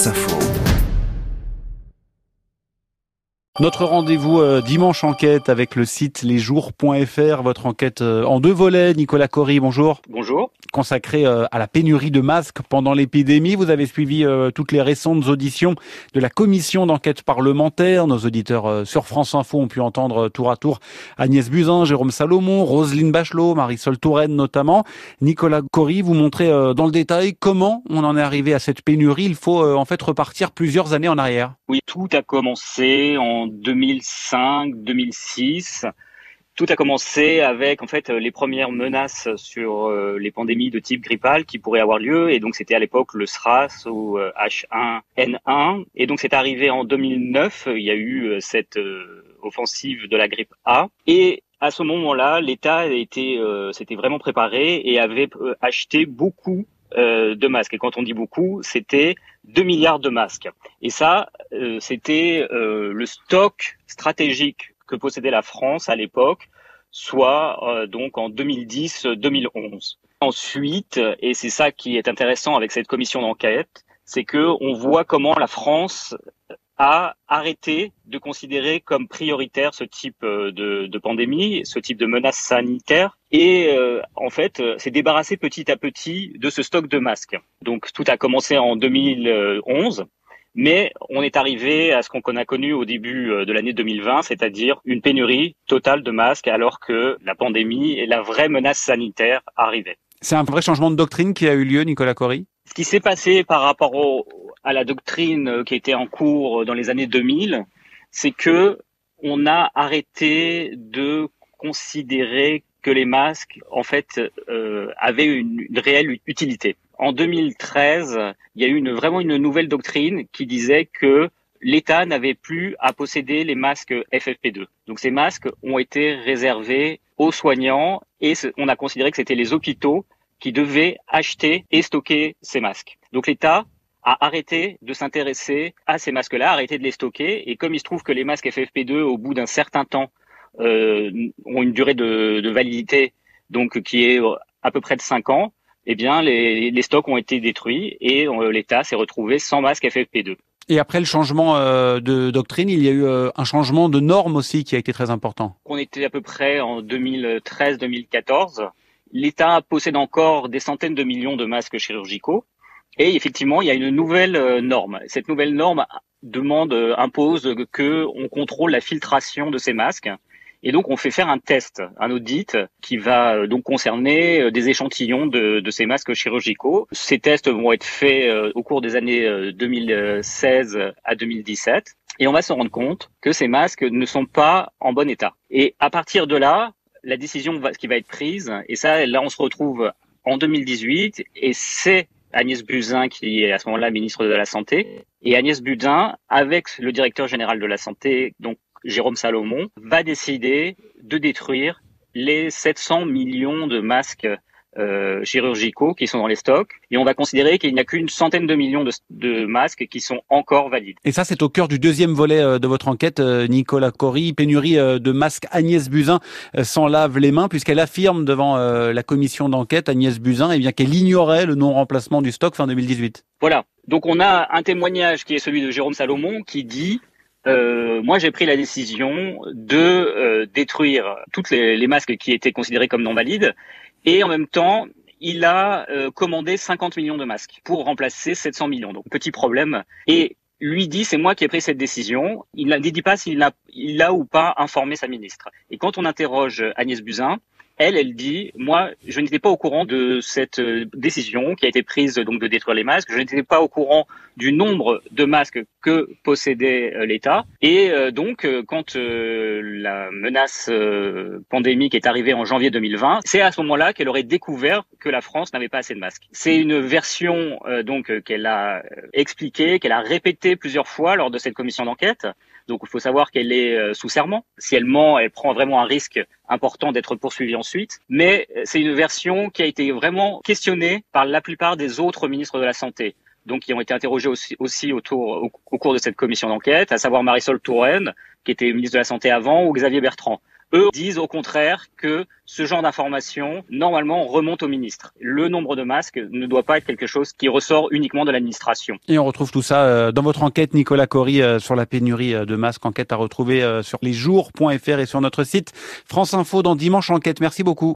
France Info. Notre rendez-vous euh, dimanche enquête avec le site lesjours.fr, votre enquête euh, en deux volets. Nicolas Cory, bonjour. Bonjour. Consacré euh, à la pénurie de masques pendant l'épidémie, vous avez suivi toutes les récentes auditions de la commission d'enquête parlementaire. Nos auditeurs sur France Info ont pu entendre tour à tour Agnès Buzyn, Jérôme Salomon, Roselyne Bachelot, Marisol Touraine notamment. Nicolas Cory, vous montrez dans le détail comment on en est arrivé à cette pénurie. Il faut en fait repartir plusieurs années en arrière. Oui, tout a commencé en 2005-2006. Tout a commencé avec en fait les premières menaces sur euh, les pandémies de type grippal qui pourraient avoir lieu. Et donc c'était à l'époque le SRAS ou H1N1 euh, et donc c'est arrivé en 2009, il y a eu euh, cette offensive de la grippe A. Et à ce moment-là, l'État était s'était vraiment préparé et avait acheté beaucoup de masques. Et quand on dit beaucoup, c'était 2 milliards de masques. Et ça, euh, c'était euh, le stock stratégique que possédait la France à l'époque, soit euh, donc en 2010-2011. Ensuite, et c'est ça qui est intéressant avec cette commission d'enquête, c'est que on voit comment la France a arrêté de considérer comme prioritaire ce type euh, de, pandémie, ce type de menace sanitaire, et euh, en fait euh, s'est débarrassé petit à petit de ce stock de masques. Donc tout a commencé en 2011. Mais on est arrivé à ce qu'on a connu au début de l'année 2020, c'est-à-dire une pénurie totale de masques alors que la pandémie et la vraie menace sanitaire arrivaient. C'est un vrai changement de doctrine qui a eu lieu, Nicolas Cory? Ce qui s'est passé par rapport au, à la doctrine euh, qui était en cours euh, dans les années 2000, c'est que on a arrêté de considérer que les masques, en fait, euh, avaient une, réelle utilité. En 2013, il y a eu une, vraiment une nouvelle doctrine qui disait que l'État n'avait plus à posséder les masques FFP2. Donc ces masques ont été réservés aux soignants et on a considéré que c'était les hôpitaux qui devaient acheter et stocker ces masques. Donc l'État a arrêté de s'intéresser à ces masques-là, arrêté de les stocker. Et comme il se trouve que les masques FFP2, au bout d'un certain temps, euh, ont une durée de, de, validité, donc qui est à peu près de 5 ans, eh bien les, les stocks ont été détruits et euh, l'État s'est retrouvé sans masque FFP2. Et après le changement euh, de doctrine, il y a eu euh, un changement de normes aussi qui a été très important. On était à peu près en 2013-2014. L'État possède encore des centaines de millions de masques chirurgicaux et effectivement, il y a une nouvelle euh, norme. Cette nouvelle norme demande, euh, impose que on contrôle la filtration de ces masques. Et donc, on fait faire un test, un audit qui va euh, donc concerner des échantillons de, de ces masques chirurgicaux. Ces tests vont être faits au cours des années 2016 à 2017. Et on va se rendre compte que ces masques ne sont pas en bon état. Et à partir de là, la décision qui va être prise, et ça, là, on se retrouve en 2018, et c'est Agnès Buzyn, qui est à ce moment-là ministre de la Santé. Et Agnès Buzyn, avec le directeur général de la Santé, donc Jérôme Salomon, va décider de détruire les 700 millions de masques euh, chirurgicaux qui sont dans les stocks et on va considérer qu'il n'y a qu'une centaine de millions de, masques qui sont encore valides. Et ça, c'est au cœur du deuxième volet euh, de votre enquête, euh, Nicolas Cory, pénurie de masques. Agnès Buzyn s'en lave les mains puisqu'elle affirme devant la commission d'enquête, Agnès Buzyn, eh bien qu'elle ignorait le non-remplacement du stock fin 2018. Voilà. Donc on a un témoignage qui est celui de Jérôme Salomon qui dit euh, moi, j'ai pris la décision de détruire toutes les, les, masques qui étaient considérés comme non valides et en même temps, il a euh, commandé 50 millions de masques pour remplacer 700 millions. Donc petit problème. Et lui dit c'est moi qui ai pris cette décision. Il ne dit pas s'il a, il a ou pas informé sa ministre. Et quand on interroge Agnès Buzyn, elle, elle dit, moi, je n'étais pas au courant de cette euh, décision qui a été prise donc de détruire les masques. Je n'étais pas au courant du nombre de masques que possédait euh, l'État. Et euh, donc, quand la menace pandémique est arrivée en janvier 2020, c'est à ce moment-là qu'elle aurait découvert que la France n'avait pas assez de masques. C'est une version donc qu'elle a expliquée, qu'elle a répétée plusieurs fois lors de cette commission d'enquête. Donc il faut savoir qu'elle est sous serment. Si elle ment, elle prend vraiment un risque important d'être poursuivie ensuite. Mais c'est une version qui a été vraiment questionnée par la plupart des autres ministres de la Santé. Donc qui ont été interrogés aussi, autour, au, cours de cette commission d'enquête, à savoir Marisol Touraine, qui était ministre de la Santé avant, ou Xavier Bertrand. Eux disent au contraire que ce genre d'information, normalement, remonte au ministre. Le nombre de masques ne doit pas être quelque chose qui ressort uniquement de l'administration. Et on retrouve tout ça euh, dans votre enquête, Nicolas Cory, euh, sur la pénurie de masques. Enquête à retrouver sur lesjours.fr et sur notre site France Info dans Dimanche Enquête. Merci beaucoup.